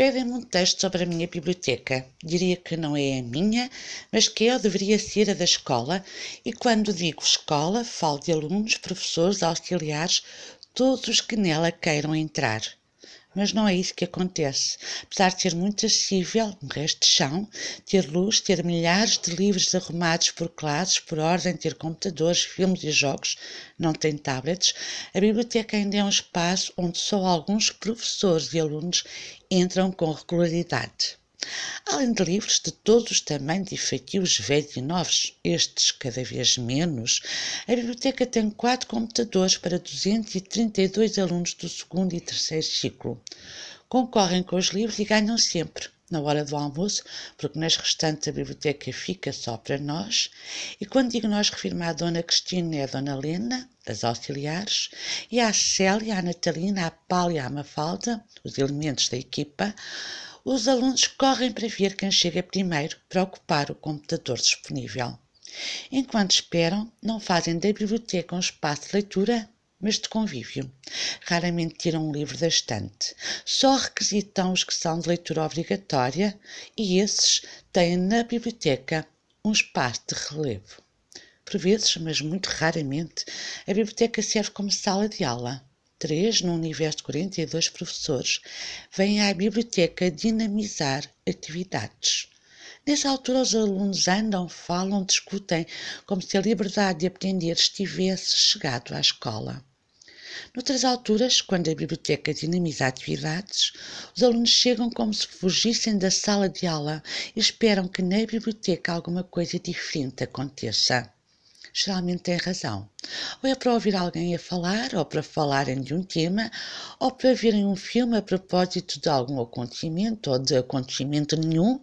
Pedem-me um texto sobre a minha biblioteca. Diria que não é a minha, mas que ou deveria ser a da escola, e quando digo escola, falo de alunos, professores, auxiliares, todos os que nela queiram entrar. Mas não é isso que acontece. Apesar de ser muito acessível, um resto de chão, ter luz, ter milhares de livros arrumados por classes, por ordem, ter computadores, filmes e jogos, não tem tablets, a biblioteca ainda é um espaço onde só alguns professores e alunos entram com regularidade. Além de livros de todos os tamanhos e feitios velhos e novos, estes cada vez menos, a biblioteca tem quatro computadores para 232 alunos do segundo e terceiro ciclo. Concorrem com os livros e ganham sempre, na hora do almoço, porque nas restantes a biblioteca fica só para nós. E quando digo nós, refirmo à Dona Cristina e à Dona Lena, as auxiliares, e à Célia, à Natalina, à Pália e à Mafalda, os elementos da equipa, os alunos correm para ver quem chega primeiro para ocupar o computador disponível. Enquanto esperam, não fazem da biblioteca um espaço de leitura, mas de convívio. Raramente tiram um livro da estante. Só requisitam os que são de leitura obrigatória e esses têm na biblioteca um espaço de relevo. Por vezes, mas muito raramente, a biblioteca serve como sala de aula três no universo de 42 professores, vêm à biblioteca dinamizar atividades. Nessa altura, os alunos andam, falam, discutem, como se a liberdade de aprender estivesse chegado à escola. Noutras alturas, quando a biblioteca dinamiza atividades, os alunos chegam como se fugissem da sala de aula e esperam que na biblioteca alguma coisa diferente aconteça geralmente tem razão. Ou é para ouvir alguém a falar, ou para falarem de um tema, ou para verem um filme a propósito de algum acontecimento ou de acontecimento nenhum,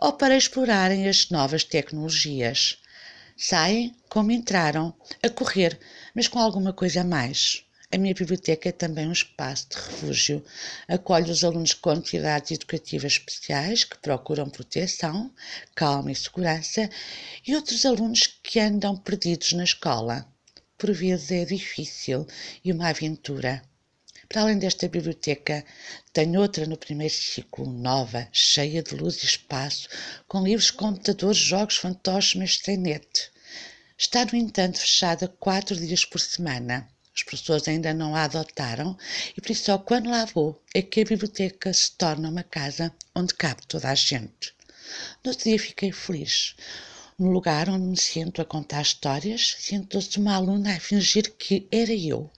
ou para explorarem as novas tecnologias. Saem como entraram, a correr, mas com alguma coisa a mais. A minha biblioteca é também um espaço de refúgio. Acolhe os alunos com atividades educativas especiais que procuram proteção, calma e segurança e outros alunos que andam perdidos na escola. Por vezes é difícil e uma aventura. Para além desta biblioteca, tenho outra no primeiro ciclo, nova, cheia de luz e espaço, com livros, computadores, jogos, fantoches, mas sem. Está, no entanto, fechada quatro dias por semana. As pessoas ainda não a adotaram e por isso só quando lá vou é que a biblioteca se torna uma casa onde cabe toda a gente. No outro dia fiquei feliz. No lugar onde me sento a contar histórias, sentou-se uma aluna a fingir que era eu.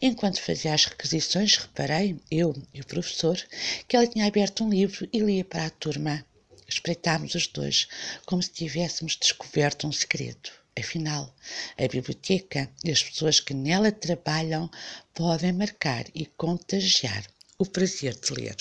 Enquanto fazia as requisições, reparei, eu e o professor, que ela tinha aberto um livro e lia para a turma. Espreitámos os dois, como se tivéssemos descoberto um segredo. Afinal, a biblioteca e as pessoas que nela trabalham podem marcar e contagiar o prazer de ler.